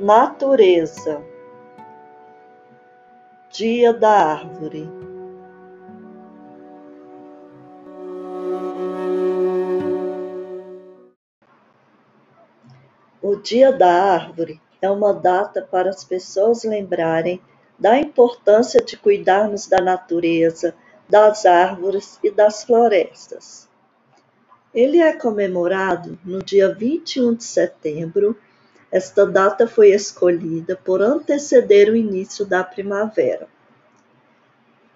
Natureza Dia da Árvore O Dia da Árvore é uma data para as pessoas lembrarem da importância de cuidarmos da natureza, das árvores e das florestas. Ele é comemorado no dia 21 de setembro esta data foi escolhida por anteceder o início da primavera.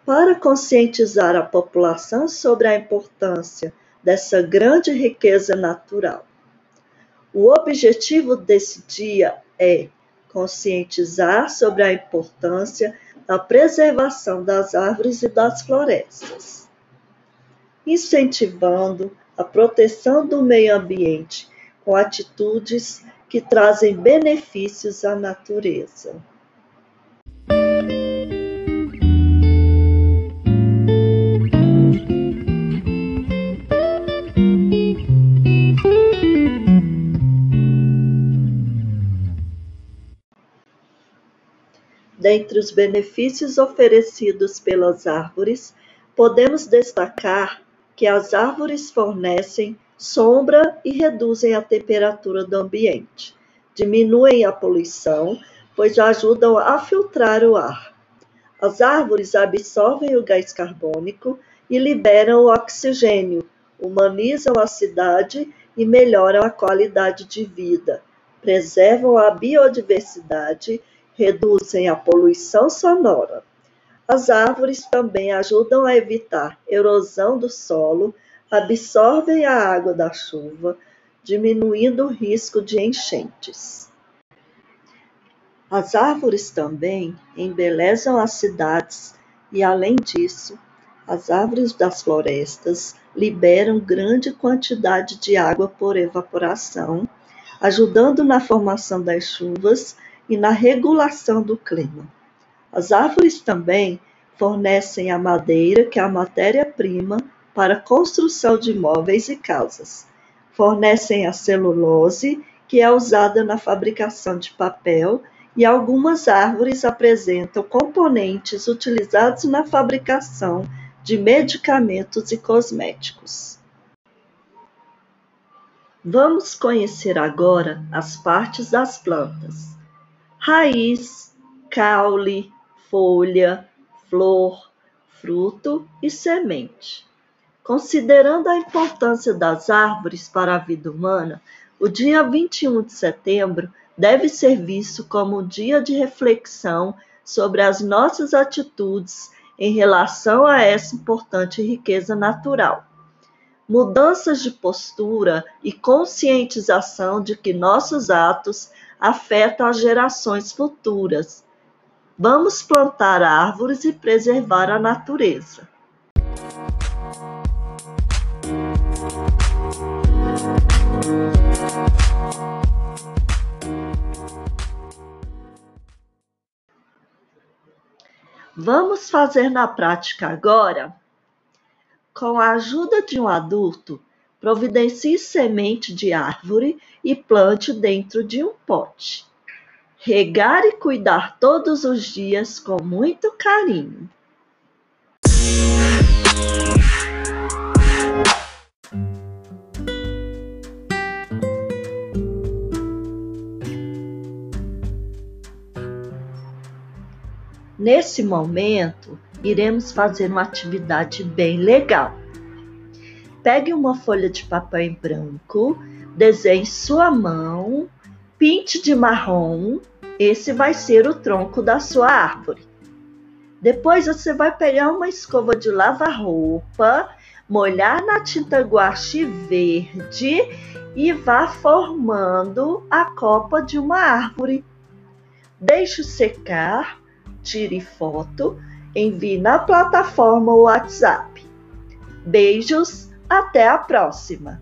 Para conscientizar a população sobre a importância dessa grande riqueza natural. O objetivo desse dia é conscientizar sobre a importância da preservação das árvores e das florestas, incentivando a proteção do meio ambiente com atitudes que trazem benefícios à natureza. Dentre os benefícios oferecidos pelas árvores, podemos destacar que as árvores fornecem sombra e reduzem a temperatura do ambiente, diminuem a poluição, pois ajudam a filtrar o ar. As árvores absorvem o gás carbônico e liberam o oxigênio, humanizam a cidade e melhoram a qualidade de vida, preservam a biodiversidade, reduzem a poluição sonora. As árvores também ajudam a evitar erosão do solo, absorvem a água da chuva, diminuindo o risco de enchentes. As árvores também embelezam as cidades e, além disso, as árvores das florestas liberam grande quantidade de água por evaporação, ajudando na formação das chuvas e na regulação do clima. As árvores também fornecem a madeira, que é a matéria-prima para construção de móveis e casas. Fornecem a celulose, que é usada na fabricação de papel, e algumas árvores apresentam componentes utilizados na fabricação de medicamentos e cosméticos. Vamos conhecer agora as partes das plantas: raiz, caule, folha, flor, fruto e semente. Considerando a importância das árvores para a vida humana, o dia 21 de setembro deve ser visto como um dia de reflexão sobre as nossas atitudes em relação a essa importante riqueza natural. Mudanças de postura e conscientização de que nossos atos afetam as gerações futuras. Vamos plantar árvores e preservar a natureza. Vamos fazer na prática agora? Com a ajuda de um adulto, providencie semente de árvore e plante dentro de um pote. Regar e cuidar todos os dias com muito carinho. Nesse momento, iremos fazer uma atividade bem legal. Pegue uma folha de papel em branco, desenhe sua mão, pinte de marrom, esse vai ser o tronco da sua árvore. Depois você vai pegar uma escova de lavar roupa, molhar na tinta guache verde e vá formando a copa de uma árvore. Deixe secar tire foto, envie na plataforma WhatsApp. Beijos, até a próxima!